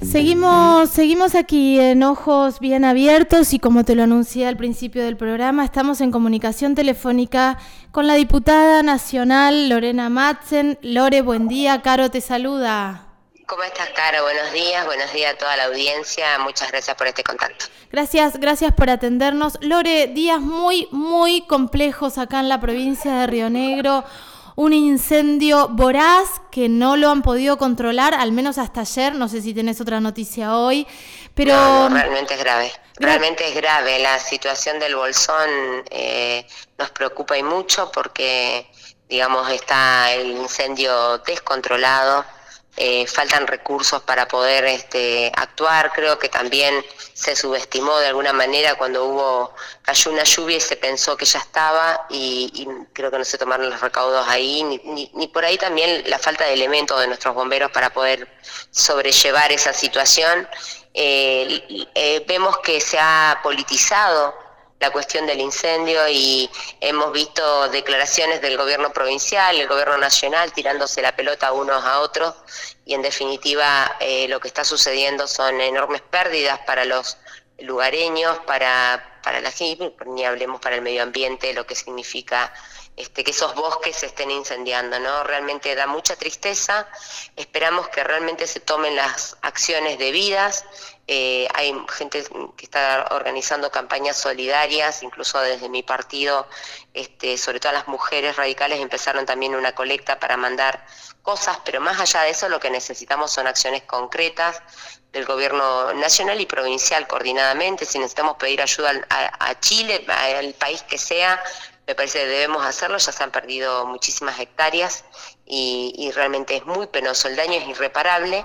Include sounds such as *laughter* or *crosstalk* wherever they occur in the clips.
Seguimos, seguimos aquí en Ojos Bien Abiertos y como te lo anuncié al principio del programa, estamos en comunicación telefónica con la diputada nacional Lorena Matzen. Lore, buen día, Caro te saluda. ¿Cómo estás, Caro? Buenos días, buenos días a toda la audiencia. Muchas gracias por este contacto. Gracias, gracias por atendernos. Lore, días muy, muy complejos acá en la provincia de Río Negro un incendio voraz que no lo han podido controlar, al menos hasta ayer, no sé si tenés otra noticia hoy, pero... realmente es grave, realmente es grave. La situación del bolsón eh, nos preocupa y mucho porque, digamos, está el incendio descontrolado eh, faltan recursos para poder este, actuar. Creo que también se subestimó de alguna manera cuando hubo cayó una lluvia y se pensó que ya estaba y, creo que no se tomaron los recaudos ahí, ni, ni, por ahí también la falta de elementos de nuestros bomberos para poder sobrellevar esa situación. Eh, eh, vemos que se ha politizado la cuestión del incendio y hemos visto declaraciones del gobierno provincial, el gobierno nacional tirándose la pelota unos a otros y en definitiva eh, lo que está sucediendo son enormes pérdidas para los lugareños, para, para la gente, ni hablemos para el medio ambiente, lo que significa este, que esos bosques se estén incendiando, ¿no? Realmente da mucha tristeza, esperamos que realmente se tomen las acciones debidas, eh, hay gente que está organizando campañas solidarias, incluso desde mi partido, este, sobre todo las mujeres radicales empezaron también una colecta para mandar cosas, pero más allá de eso lo que necesitamos son acciones concretas del gobierno nacional y provincial coordinadamente, si necesitamos pedir ayuda a, a Chile, al país que sea, me parece que debemos hacerlo, ya se han perdido muchísimas hectáreas y, realmente es muy penoso, el daño es irreparable.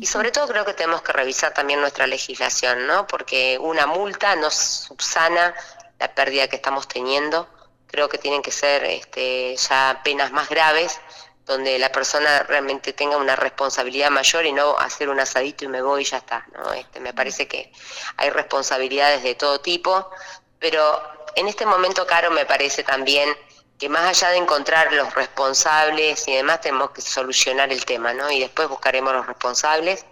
Y sobre todo creo que tenemos que revisar también nuestra legislación, ¿no? Porque una multa no subsana la pérdida que estamos teniendo, creo que tienen que ser este, ya penas más graves donde la persona realmente tenga una responsabilidad mayor y no hacer un asadito y me voy y ya está, ¿no? Este, me parece que hay responsabilidades de todo tipo, pero en este momento, Caro, me parece también que más allá de encontrar los responsables y demás, tenemos que solucionar el tema, ¿no? Y después buscaremos los responsables.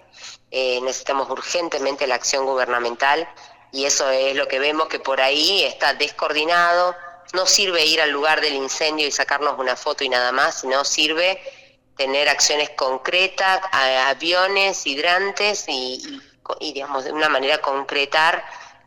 Eh, necesitamos urgentemente la acción gubernamental y eso es lo que vemos que por ahí está descoordinado. No sirve ir al lugar del incendio y sacarnos una foto y nada más, sino sirve tener acciones concretas, aviones, hidrantes y, y digamos, de una manera concretar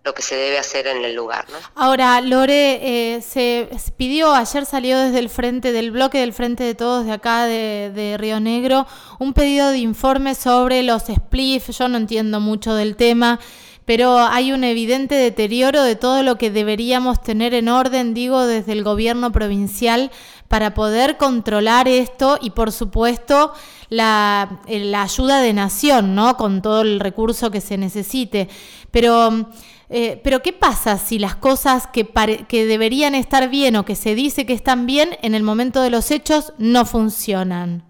lo que se debe hacer en el lugar. Ahora, Lore, eh, se pidió, ayer salió desde el frente, del bloque del Frente de Todos de acá de, Río Negro, un pedido de informe sobre los spliff, yo no entiendo mucho del tema, pero hay un evidente deterioro de todo lo que deberíamos tener en orden, digo, desde el gobierno provincial para poder controlar esto y, por supuesto, la, eh, la ayuda de nación, ¿no? Con todo el recurso que se necesite. Pero eh, pero ¿qué pasa si las cosas que, que deberían estar bien o que se dice que están bien en el momento de los hechos no funcionan?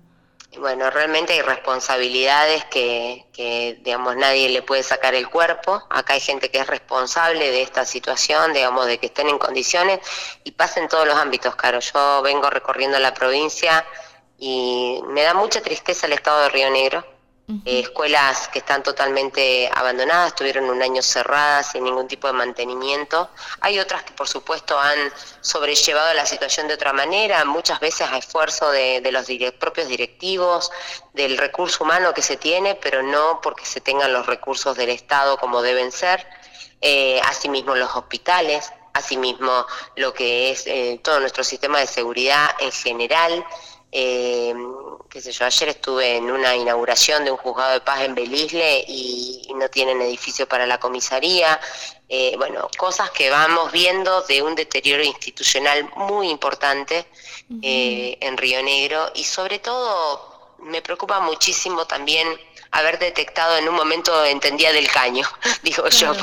Bueno, realmente hay responsabilidades que, que, digamos, nadie le puede sacar el cuerpo. Acá hay gente que es responsable de esta situación, digamos, de que estén en condiciones y pasa en todos los ámbitos, Caro. Yo vengo recorriendo la provincia y me da mucha tristeza el estado de Río Negro eh, escuelas que están totalmente abandonadas, tuvieron un año cerradas sin ningún tipo de mantenimiento. Hay otras que por supuesto han sobrellevado la situación de otra manera, muchas veces a esfuerzo de, los propios directivos, del recurso humano que se tiene, pero no porque se tengan los recursos del Estado como deben ser. Eh, asimismo los hospitales, asimismo lo que es eh, todo nuestro sistema de seguridad en general. Qué sé yo, ayer estuve en una inauguración de un juzgado de paz en Belisle y, no tienen edificio para la comisaría. Eh, bueno, cosas que vamos viendo de un deterioro institucional muy importante eh, en Río Negro y sobre todo me preocupa muchísimo también haber detectado en un momento entendía del caño, *laughs* digo yo,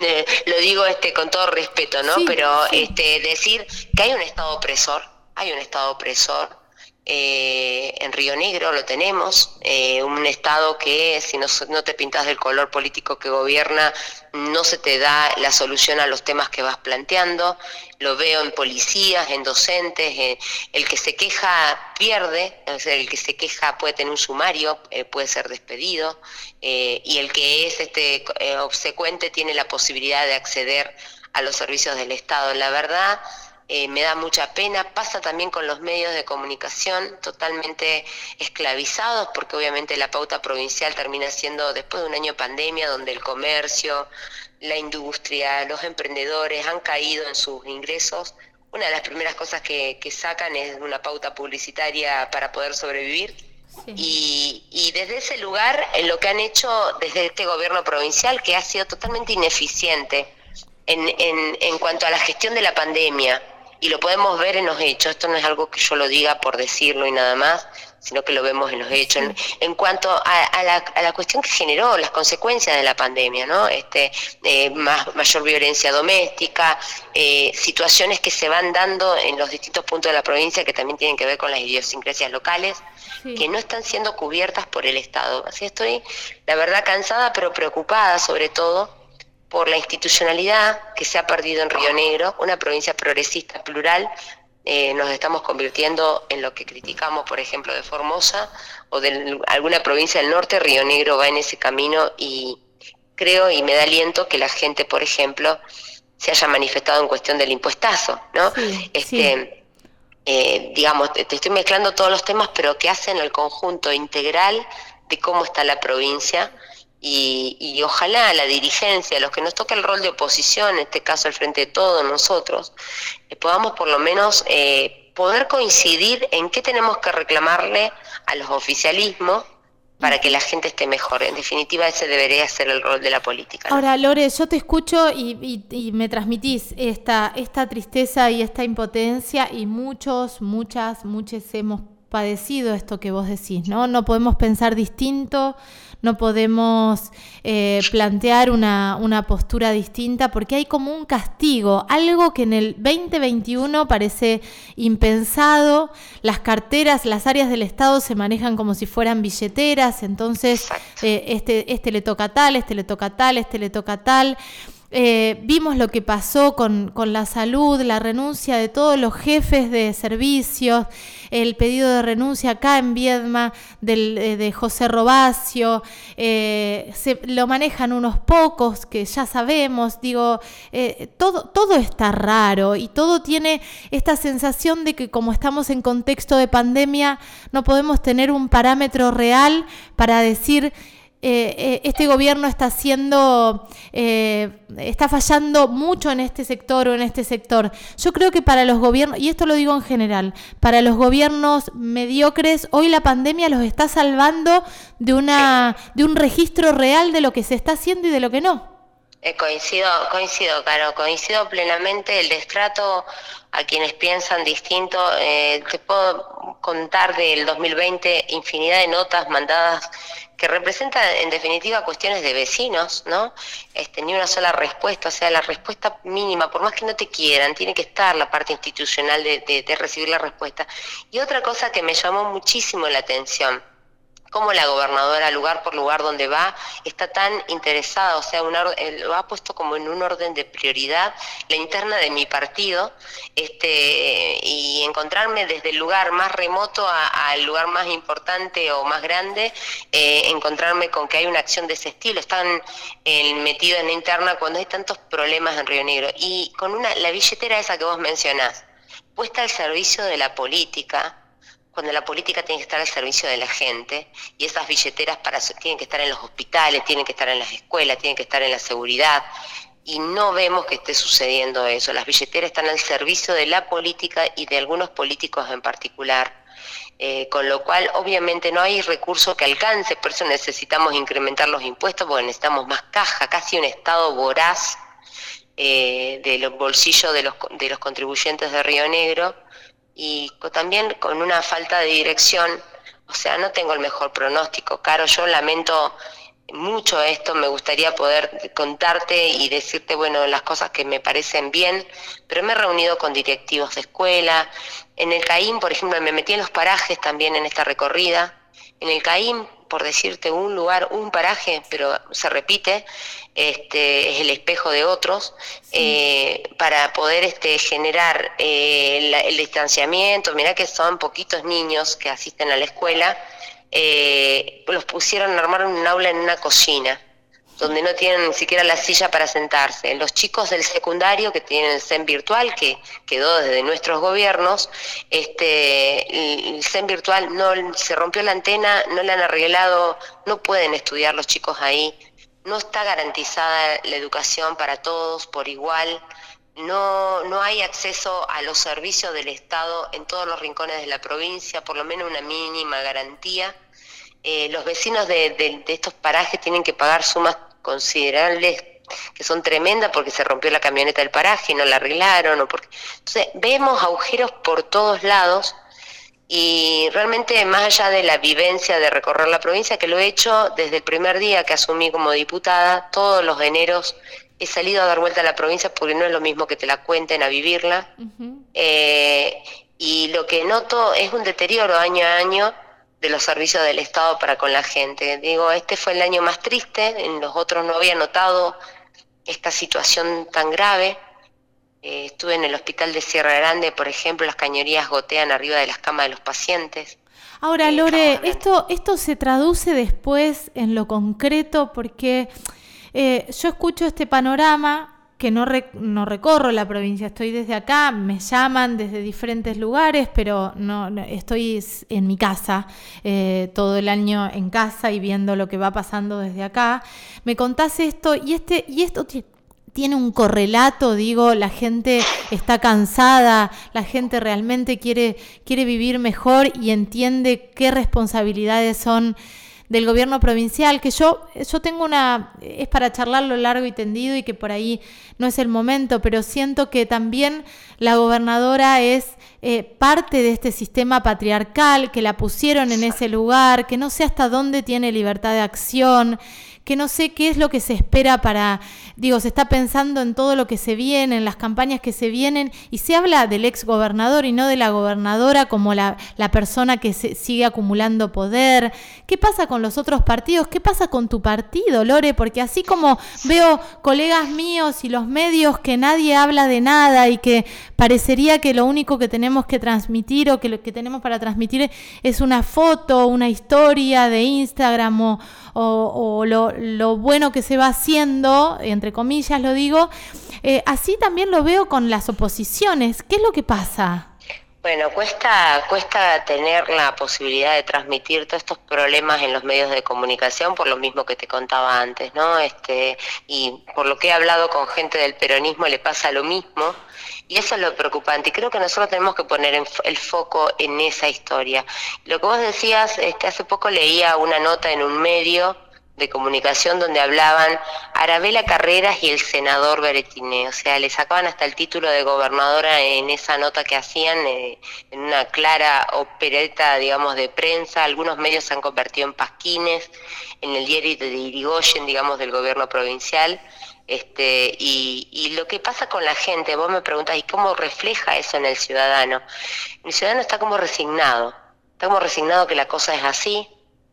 eh, lo digo este con todo respeto, ¿no? Pero este decir que hay un estado opresor, hay un estado opresor Eh, en Río Negro lo tenemos, eh, un estado que si no, te pintas del color político que gobierna, no se te da la solución a los temas que vas planteando. Lo veo en policías, en docentes, eh, el que se queja pierde, el que se queja puede tener un sumario, puede ser despedido, y el que es este obsecuente tiene la posibilidad de acceder a los servicios del Estado. La verdad, eh, me da mucha pena. Pasa también con los medios de comunicación totalmente esclavizados, porque obviamente la pauta provincial termina siendo, después de un año de pandemia, donde el comercio, la industria, los emprendedores han caído en sus ingresos, una de las primeras cosas que, sacan es una pauta publicitaria para poder sobrevivir. Y, y, desde ese lugar, en lo que han hecho desde este gobierno provincial, que ha sido totalmente ineficiente en, en, en cuanto a la gestión de la pandemia, y lo podemos ver en los hechos, esto no es algo que yo lo diga por decirlo y nada más, sino que lo vemos en los hechos. En, cuanto a, la, cuestión que generó las consecuencias de la pandemia, ¿no? Este, eh, más, mayor violencia doméstica, eh, situaciones que se van dando en los distintos puntos de la provincia que también tienen que ver con las idiosincrasias locales, que no están siendo cubiertas por el Estado. Así estoy, la verdad, cansada, pero preocupada sobre todo por la institucionalidad que se ha perdido en Río Negro, una provincia progresista plural. Eh, nos estamos convirtiendo en lo que criticamos, por ejemplo, de Formosa o de alguna provincia del norte. Río Negro va en ese camino y creo y me da aliento que la gente, por ejemplo, se haya manifestado en cuestión del impuestazo, ¿no? este, eh, digamos, te, estoy mezclando todos los temas, pero que hacen el conjunto integral de cómo está la provincia y, ojalá la dirigencia, los que nos toca el rol de oposición, en este caso al frente de todos nosotros, eh, podamos por lo menos eh, poder coincidir en qué tenemos que reclamarle a los oficialismos para que la gente esté mejor. En definitiva, ese debería ser el rol de la política. Ahora, Lore, yo te escucho y, y, me transmitís esta, esta tristeza y esta impotencia y muchos, muchas, muchos hemos padecido esto que vos decís, ¿no? No podemos pensar distinto, no podemos eh, plantear una, una, postura distinta porque hay como un castigo, algo que en el 2021 parece impensado, las carteras, las áreas del Estado se manejan como si fueran billeteras, entonces eh, este, este le toca tal, este le toca tal, este le toca tal. Eh, vimos lo que pasó con, la salud, la renuncia de todos los jefes de servicios, el pedido de renuncia acá en Viedma eh, de José Robacio, eh, se, lo manejan unos pocos que ya sabemos, digo, todo, todo está raro y todo tiene esta sensación de que como estamos en contexto de pandemia, no podemos tener un parámetro real para decir eh, eh, este gobierno está haciendo, eh, está fallando mucho en este sector o en este sector. Yo creo que para los gobiernos, y esto lo digo en general, para los gobiernos mediocres, hoy la pandemia los está salvando de, una, de un registro real de lo que se está haciendo y de lo que no. coincido, coincido, Caro, coincido plenamente. El destrato a quienes piensan distinto, te puedo contar del 2020 infinidad de notas mandadas que representa en definitiva cuestiones de vecinos, ¿no? Este, ni una sola respuesta, o sea, la respuesta mínima, por más que no te quieran, tiene que estar la parte institucional de, de recibir la respuesta. Y otra cosa que me llamó muchísimo la atención, cómo la gobernadora, lugar por lugar donde va, está tan interesada, o sea, eh, lo ha puesto como en un orden de prioridad la interna de mi partido, este, y encontrarme desde el lugar más remoto al lugar más importante o más grande, eh, encontrarme con que hay una acción de ese estilo, están eh, metidos en la interna cuando hay tantos problemas en Río Negro, y con una, la billetera esa que vos mencionás, puesta al servicio de la política, cuando la política tiene que estar al servicio de la gente y esas billeteras tienen que estar en los hospitales, tienen que estar en las escuelas, tienen que estar en la seguridad. Y no vemos que esté sucediendo eso. Las billeteras están al servicio de la política y de algunos políticos en particular. Eh, con lo cual, obviamente, no hay recurso que alcance, por eso necesitamos incrementar los impuestos, porque necesitamos más caja, casi un Estado voraz eh, de los bolsillos de los, de los contribuyentes de Río Negro y también con una falta de dirección, o sea, no tengo el mejor pronóstico, Caro, yo lamento mucho esto, me gustaría poder contarte y decirte, bueno, las cosas que me parecen bien, pero me he reunido con directivos de escuela. En el CAIM, por ejemplo, me metí en los parajes también en esta recorrida. En el CAIM, por decirte un lugar, un paraje, pero se repite, este, es el espejo de otros, eh, para poder este, generar eh, el, distanciamiento. Mirá que son poquitos niños que asisten a la escuela. Eh, los pusieron a armar un aula en una cocina, donde no tienen ni siquiera la silla para sentarse. Los chicos del secundario que tienen el CEN virtual, que quedó desde nuestros gobiernos, este, el CEN virtual no se rompió la antena, no le han arreglado, no pueden estudiar los chicos ahí, no está garantizada la educación para todos por igual. No, no hay acceso a los servicios del Estado en todos los rincones de la provincia, por lo menos una mínima garantía. Eh, los vecinos de, estos parajes tienen que pagar sumas considerables que son tremendas porque se rompió la camioneta del paraje y no la arreglaron. O porque... Entonces, vemos agujeros por todos lados y realmente más allá de la vivencia de recorrer la provincia, que lo he hecho desde el primer día que asumí como diputada, todos los eneros he salido a dar vuelta a la provincia porque no es lo mismo que te la cuenten a vivirla. Eh, y lo que noto es un deterioro año a año de los servicios del Estado para con la gente. Digo, este fue el año más triste, en los otros no había notado esta situación tan grave. Eh, estuve en el hospital de Sierra Grande, por ejemplo, las cañerías gotean arriba de las camas de los pacientes. Ahora, eh, Lore, esto, esto se traduce después en lo concreto porque eh, yo escucho este panorama que no, no, recorro la provincia, estoy desde acá, me llaman desde diferentes lugares, pero no, estoy en mi casa, eh, todo el año en casa y viendo lo que va pasando desde acá. Me contás esto y, este, y esto tiene un correlato, digo, la gente está cansada, la gente realmente quiere, quiere vivir mejor y entiende qué responsabilidades son del gobierno provincial, que yo, yo tengo una, es para charlarlo largo y tendido y que por ahí no es el momento, pero siento que también la gobernadora es eh, parte de este sistema patriarcal, que la pusieron en ese lugar, que no sé hasta dónde tiene libertad de acción que no sé qué es lo que se espera para, digo, se está pensando en todo lo que se viene, en las campañas que se vienen, y se habla del ex gobernador y no de la gobernadora como la, la persona que se, sigue acumulando poder. ¿Qué pasa con los otros partidos? ¿Qué pasa con tu partido, Lore? Porque así como veo colegas míos y los medios que nadie habla de nada y que parecería que lo único que tenemos que transmitir o que lo que tenemos para transmitir es una foto, una historia de Instagram o, o, lo, bueno que se va haciendo, entre comillas lo digo, eh, así también lo veo con las oposiciones. ¿Qué es lo que pasa? Bueno, cuesta, cuesta tener la posibilidad de transmitir todos estos problemas en los medios de comunicación, por lo mismo que te contaba antes, ¿no? Este, y por lo que he hablado con gente del peronismo le pasa lo mismo, y eso es lo preocupante. Y creo que nosotros tenemos que poner el foco en esa historia. Lo que vos decías, este, hace poco leía una nota en un medio de comunicación donde hablaban Arabela Carreras y el senador Beretiné, o sea, le sacaban hasta el título de gobernadora en esa nota que hacían, eh, en una clara opereta, digamos, de prensa, algunos medios se han convertido en pasquines, en el diario de Irigoyen, digamos, del gobierno provincial, este, y, y, lo que pasa con la gente, vos me preguntás, ¿y cómo refleja eso en el ciudadano? El ciudadano está como resignado, está como resignado que la cosa es así,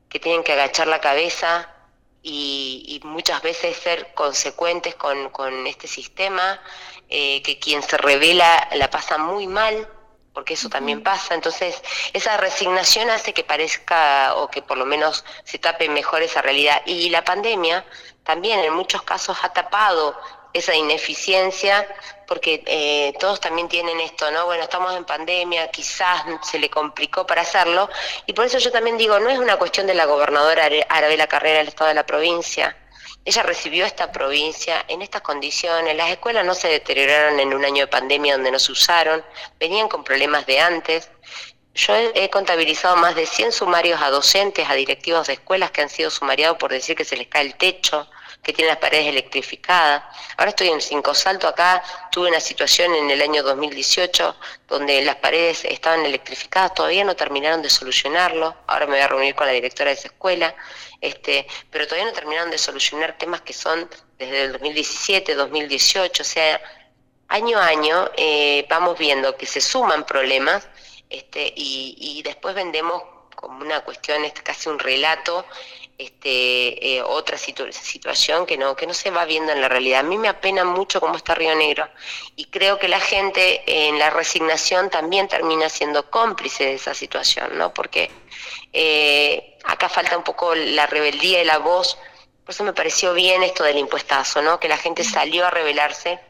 que tienen que agachar la cabeza, y, muchas veces ser consecuentes con, con este sistema, eh, que quien se revela la pasa muy mal, porque eso también pasa. Entonces, esa resignación hace que parezca o que por lo menos se tape mejor esa realidad. Y la pandemia también en muchos casos ha tapado esa ineficiencia, porque eh, todos también tienen esto, ¿no? Bueno, estamos en pandemia, quizás se le complicó para hacerlo, y por eso yo también digo, no es una cuestión de la gobernadora Arabela Carrera del Estado de la provincia. Ella recibió esta provincia en estas condiciones, las escuelas no se deterioraron en un año de pandemia donde no se usaron, venían con problemas de antes. Yo he, contabilizado más de 100 sumarios a docentes, a directivos de escuelas que han sido sumariados por decir que se les cae el techo, que tienen las paredes electrificadas. Ahora estoy en Cinco Salto, acá tuve una situación en el año 2018 donde las paredes estaban electrificadas, todavía no terminaron de solucionarlo, ahora me voy a reunir con la directora de esa escuela, este, pero todavía no terminaron de solucionar temas que son desde el 2017, 2018, o sea, año a año eh, vamos viendo que se suman problemas este, y, después vendemos como una cuestión, este, casi un relato, este, eh, otra situación que no, que no se va viendo en la realidad. A mí me apena mucho cómo está Río Negro y creo que la gente en la resignación también termina siendo cómplice de esa situación, ¿no? Porque eh, acá falta un poco la rebeldía y la voz, por eso me pareció bien esto del impuestazo, ¿no? Que la gente salió a rebelarse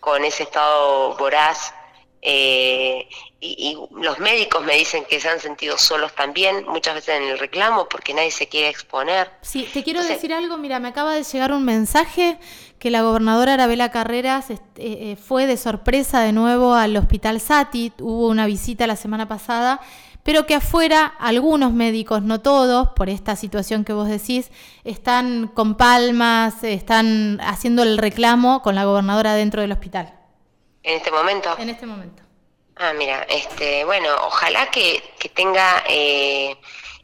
con ese estado voraz eh, y, los médicos me dicen que se han sentido solos también, muchas veces en el reclamo, porque nadie se quiere exponer. Sí, te quiero decir algo, mira, me acaba de llegar un mensaje que la gobernadora Arabela Carreras eh, eh, fue de sorpresa de nuevo al hospital Sati, hubo una visita la semana pasada, pero que afuera algunos médicos, no todos, por esta situación que vos decís, están con palmas, están haciendo el reclamo con la gobernadora dentro del hospital. ¿En este momento? En este momento. Ah, mira, este, bueno, ojalá que, tenga eh,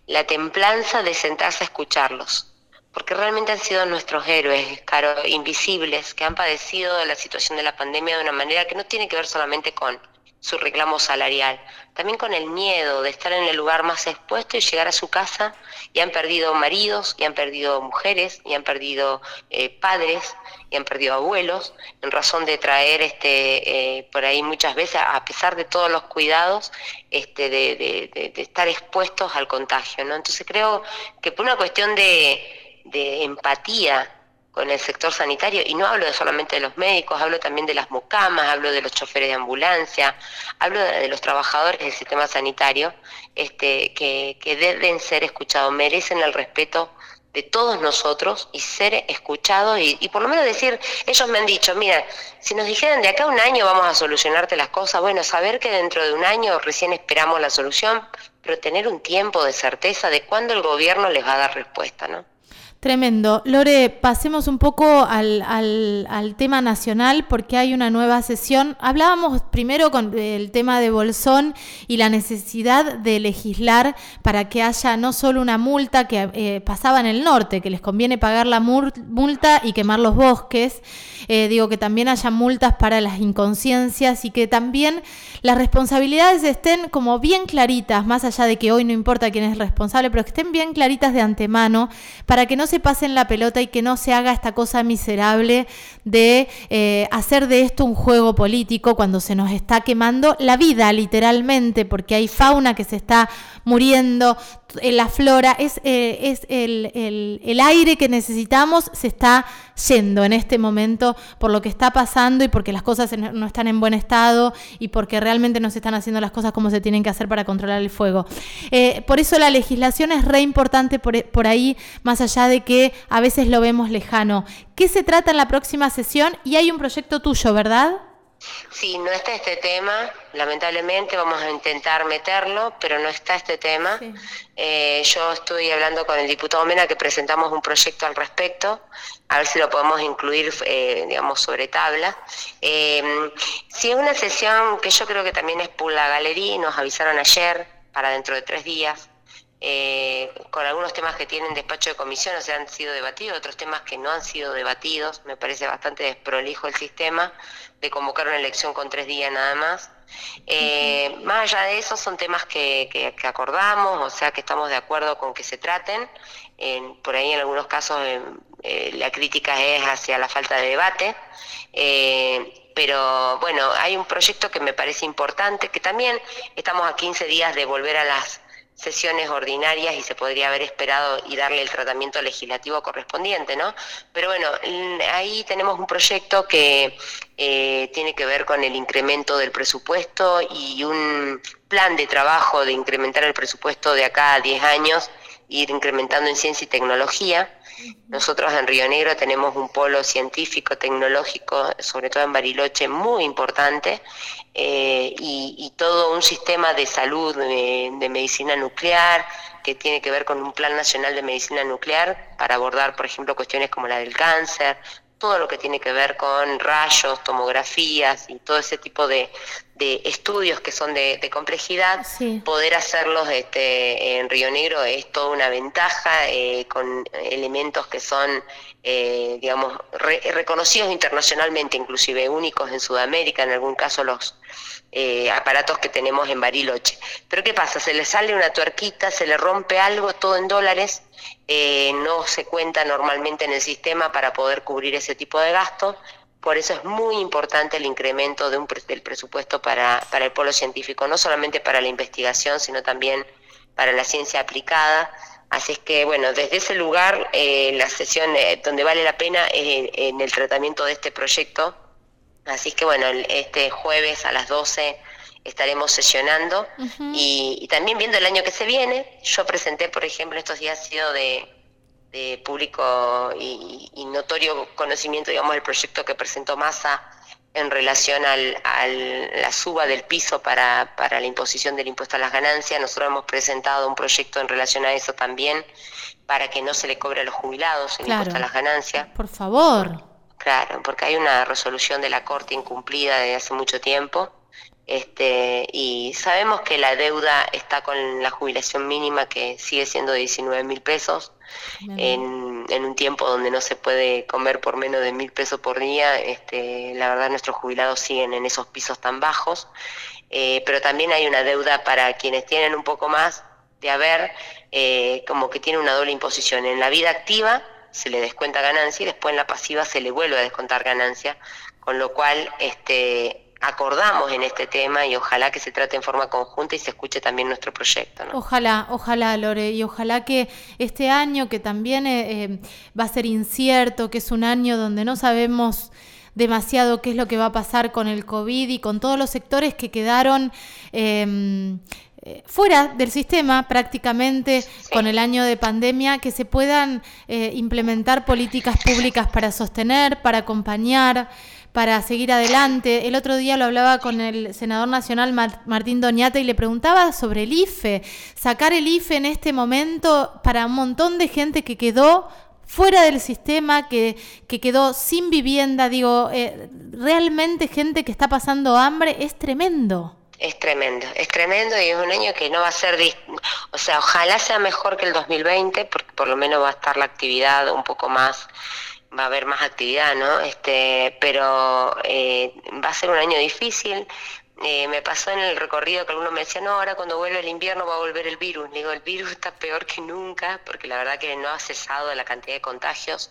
la templanza de sentarse a escucharlos, porque realmente han sido nuestros héroes, caro, invisibles, que han padecido la situación de la pandemia de una manera que no tiene que ver solamente con su reclamo salarial, también con el miedo de estar en el lugar más expuesto y llegar a su casa y han perdido maridos, y han perdido mujeres, y han perdido eh, padres, y han perdido abuelos, en razón de traer este eh, por ahí muchas veces, a pesar de todos los cuidados, este, de, estar expuestos al contagio. ¿no? Entonces creo que por una cuestión de, de empatía con el sector sanitario, y no hablo solamente de los médicos, hablo también de las mucamas, hablo de los choferes de ambulancia, hablo de, los trabajadores del sistema sanitario, este, que, deben ser escuchados, merecen el respeto de todos nosotros y ser escuchados y, y, por lo menos decir, ellos me han dicho, mira, si nos dijeran de acá a un año vamos a solucionarte las cosas, bueno, saber que dentro de un año recién esperamos la solución, pero tener un tiempo de certeza de cuándo el gobierno les va a dar respuesta, ¿no? Tremendo. Lore, pasemos un poco al, tema nacional porque hay una nueva sesión. Hablábamos primero con el tema de Bolsón y la necesidad de legislar para que haya no solo una multa que eh, pasaba en el norte, que les conviene pagar la multa y quemar los bosques, eh, digo que también haya multas para las inconsciencias y que también las responsabilidades estén como bien claritas, más allá de que hoy no importa quién es responsable, pero que estén bien claritas de antemano para que no se pasen la pelota y que no se haga esta cosa miserable de eh, hacer de esto un juego político cuando se nos está quemando la vida literalmente, porque hay fauna que se está muriendo, la flora, es, eh, es el, aire que necesitamos se está yendo en este momento por lo que está pasando y porque las cosas no están en buen estado y porque realmente no se están haciendo las cosas como se tienen que hacer para controlar el fuego. Eh, por eso la legislación es re importante por, por ahí, más allá de que a veces lo vemos lejano. ¿Qué se trata en la próxima sesión? Y hay un proyecto tuyo, ¿verdad? Sí, no está este tema, lamentablemente vamos a intentar meterlo, pero no está este tema. Eh, yo estoy hablando con el diputado Mena que presentamos un proyecto al respecto, a ver si lo podemos incluir, eh, digamos, sobre tabla. Eh, si es una sesión que yo creo que también es por la galería, nos avisaron ayer para dentro de tres días, eh, con algunos temas que tienen despacho de comisión, o sea, han sido debatidos, otros temas que no han sido debatidos. Me parece bastante desprolijo el sistema de convocar una elección con tres días nada más. Eh, más allá de eso, son temas que, acordamos, o sea, que estamos de acuerdo con que se traten. por ahí, en algunos casos, eh, la crítica es hacia la falta de debate. pero bueno, hay un proyecto que me parece importante, que también estamos a 15 días de volver a las sesiones ordinarias y se podría haber esperado y darle el tratamiento legislativo correspondiente, ¿no? Pero bueno, ahí tenemos un proyecto que eh, tiene que ver con el incremento del presupuesto y un plan de trabajo de incrementar el presupuesto de acá a 10 años ir incrementando en ciencia y tecnología. Nosotros en Río Negro tenemos un polo científico, tecnológico, sobre todo en Bariloche, muy importante, eh, y, todo un sistema de salud, de, de medicina nuclear, que tiene que ver con un Plan Nacional de Medicina Nuclear para abordar, por ejemplo, cuestiones como la del cáncer, todo lo que tiene que ver con rayos, tomografías y todo ese tipo de, estudios que son de, complejidad, poder hacerlos este, en Río Negro es toda una ventaja eh, con elementos que son, eh, digamos, reconocidos internacionalmente, inclusive únicos en Sudamérica, en algún caso los eh, aparatos que tenemos en Bariloche. Pero ¿qué pasa? Se le sale una tuerquita, se le rompe algo, todo en dólares, eh, no se cuenta normalmente en el sistema para poder cubrir ese tipo de gastos. Por eso es muy importante el incremento de un, del presupuesto para, para el polo científico, no solamente para la investigación, sino también para la ciencia aplicada. Así es que, bueno, desde ese lugar, eh, la sesión donde vale la pena es en el tratamiento de este proyecto, Así que bueno, este jueves a las 12 estaremos sesionando y, también viendo el año que se viene. Yo presenté, por ejemplo, estos días ha sido de, público y, notorio conocimiento, digamos, el proyecto que presentó Massa en relación al, a la suba del piso para, para la imposición del impuesto a las ganancias. Nosotros hemos presentado un proyecto en relación a eso también, para que no se le cobre a los jubilados el impuesto a las ganancias. Por favor. Claro, porque hay una resolución de la Corte incumplida desde hace mucho tiempo. Este, y sabemos que la deuda está con la jubilación mínima que sigue siendo de 19 mil pesos en, en, un tiempo donde no se puede comer por menos de mil pesos por día. Este, la verdad nuestros jubilados siguen en esos pisos tan bajos, eh, pero también hay una deuda para quienes tienen un poco más de haber, eh, como que tiene una doble imposición en la vida activa se le descuenta ganancia y después en la pasiva se le vuelve a descontar ganancia, con lo cual este, acordamos en este tema y ojalá que se trate en forma conjunta y se escuche también nuestro proyecto. Ojalá, ojalá, Lore, y ojalá que este año que también eh, eh, va a ser incierto, que es un año donde no sabemos demasiado qué es lo que va a pasar con el COVID y con todos los sectores que quedaron eh, eh, fuera del sistema prácticamente con el año de pandemia, que se puedan eh, implementar políticas públicas para sostener, para acompañar, para seguir adelante. El otro día lo hablaba con el senador nacional Martín Doñate y le preguntaba sobre el IFE, sacar el IFE en este momento para un montón de gente que quedó fuera del sistema, que, que quedó sin vivienda, digo, eh, realmente gente que está pasando hambre, es tremendo. Es tremendo, es tremendo y es un año que no va a ser, o sea, ojalá sea mejor que el 2020, porque por lo menos va a estar la actividad un poco más, va a haber más actividad, ¿no? Este, pero eh, va a ser un año difícil. Eh, me pasó en el recorrido que algunos me decían, no, ahora cuando vuelve el invierno va a volver el virus. digo, el virus está peor que nunca, porque la verdad que no ha cesado la cantidad de contagios.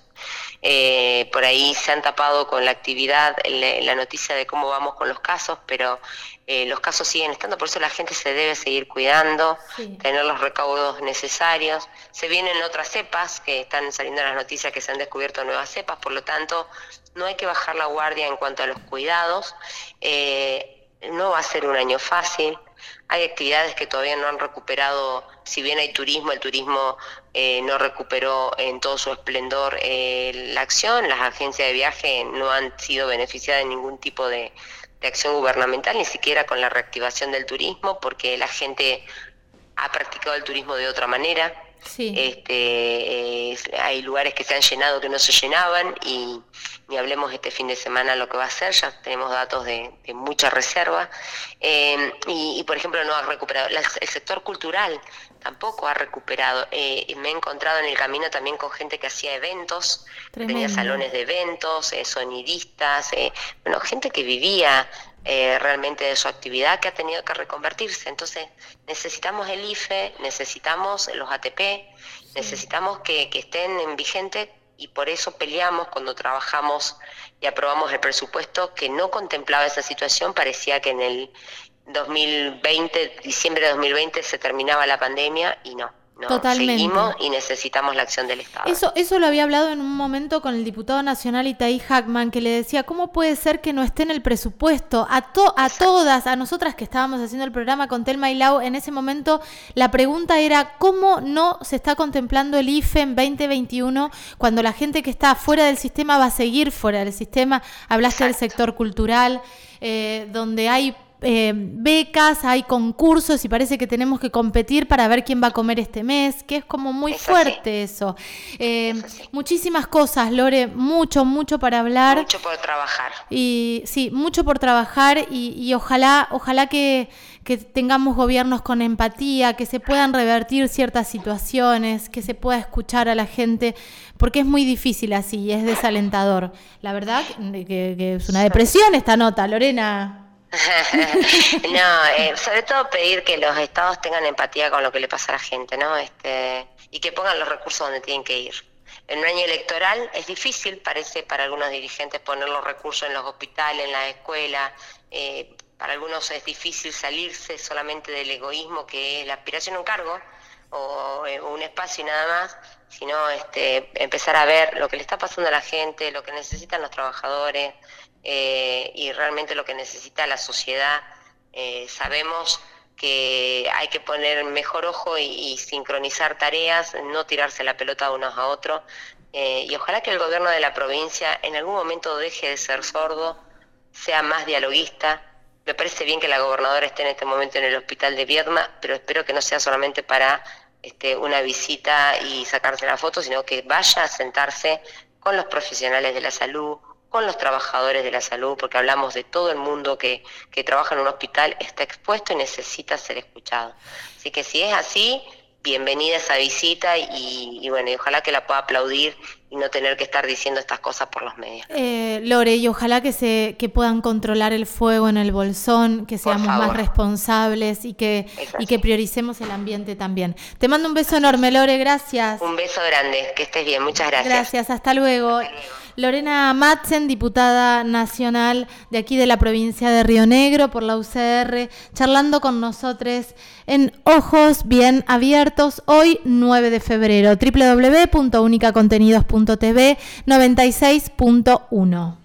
Eh, por ahí se han tapado con la actividad la noticia de cómo vamos con los casos, pero eh, los casos siguen estando, por eso la gente se debe seguir cuidando, tener los recaudos necesarios. Se vienen otras cepas, que están saliendo las noticias que se han descubierto nuevas cepas, por lo tanto no hay que bajar la guardia en cuanto a los cuidados. Eh, no va a ser un año fácil, hay actividades que todavía no han recuperado, si bien hay turismo, el turismo eh, no recuperó en todo su esplendor eh, la acción, las agencias de viaje no han sido beneficiadas de ningún tipo de, acción gubernamental, ni siquiera con la reactivación del turismo, porque la gente ha practicado el turismo de otra manera. Este, hay lugares que se han llenado que no se llenaban y ni hablemos este fin de semana lo que va a ser, ya tenemos datos de, mucha reserva. Eh, y, por ejemplo, no ha recuperado. el sector cultural tampoco ha recuperado. Eh, me he encontrado en el camino también con gente que hacía eventos, tenía salones de eventos, eh, sonidistas, bueno, gente que vivía realmente de su actividad que ha tenido que reconvertirse. Entonces, necesitamos el IFE, necesitamos los ATP, necesitamos que, que estén en vigente y por eso peleamos cuando trabajamos y aprobamos el presupuesto que no contemplaba esa situación, parecía que en el 2020, diciembre de 2020 se terminaba la pandemia y no. Totalmente. Seguimos y necesitamos la acción del Estado. Eso, eso lo había hablado en un momento con el diputado nacional Itaí Hackman, que le decía, ¿cómo puede ser que no esté en el presupuesto? A, a todas, a nosotras que estábamos haciendo el programa con Telma y Lau, en ese momento la pregunta era, ¿cómo no se está contemplando el IFE en 2021 cuando la gente que está fuera del sistema va a seguir fuera del sistema? Hablaste del sector cultural, eh, donde hay eh, becas, hay concursos y parece que tenemos que competir para ver quién va a comer este mes, que es como muy fuerte eso. Eh, muchísimas cosas, Lore, mucho, mucho para hablar. Mucho por trabajar. Y sí, mucho por trabajar y, ojalá, ojalá que, que tengamos gobiernos con empatía, que se puedan revertir ciertas situaciones, que se pueda escuchar a la gente, porque es muy difícil así, es desalentador. La verdad que, que es una depresión esta nota, Lorena. *laughs* no, eh, sobre todo pedir que los estados tengan empatía con lo que le pasa a la gente, ¿no? Este, y que pongan los recursos donde tienen que ir. En un año electoral es difícil, parece, para algunos dirigentes poner los recursos en los hospitales, en la escuela. Eh, para algunos es difícil salirse solamente del egoísmo que es la aspiración a un cargo o eh, un espacio y nada más, sino este, empezar a ver lo que le está pasando a la gente, lo que necesitan los trabajadores, eh, y realmente lo que necesita la sociedad. Eh, sabemos que hay que poner mejor ojo y, sincronizar tareas, no tirarse la pelota unos a otros. Eh, y ojalá que el gobierno de la provincia en algún momento deje de ser sordo, sea más dialoguista. Me parece bien que la gobernadora esté en este momento en el hospital de Viedma, pero espero que no sea solamente para este, una visita y sacarse la foto, sino que vaya a sentarse con los profesionales de la salud, con los trabajadores de la salud, porque hablamos de todo el mundo que, que trabaja en un hospital, está expuesto y necesita ser escuchado. Así que si es así, bienvenida esa visita y, bueno, y ojalá que la pueda aplaudir y no tener que estar diciendo estas cosas por los medios. Eh, Lore, y ojalá que se que puedan controlar el fuego en el bolsón, que seamos más responsables y que, y que prioricemos el ambiente también. Te mando un beso enorme, Lore, gracias. Un beso grande, que estés bien, muchas gracias. Gracias, hasta luego. Hasta luego. Lorena Matzen, diputada nacional de aquí de la provincia de Río Negro por la UCR, charlando con nosotros en Ojos Bien Abiertos, hoy 9 de febrero, www.unicacontenidos.tv 96.1.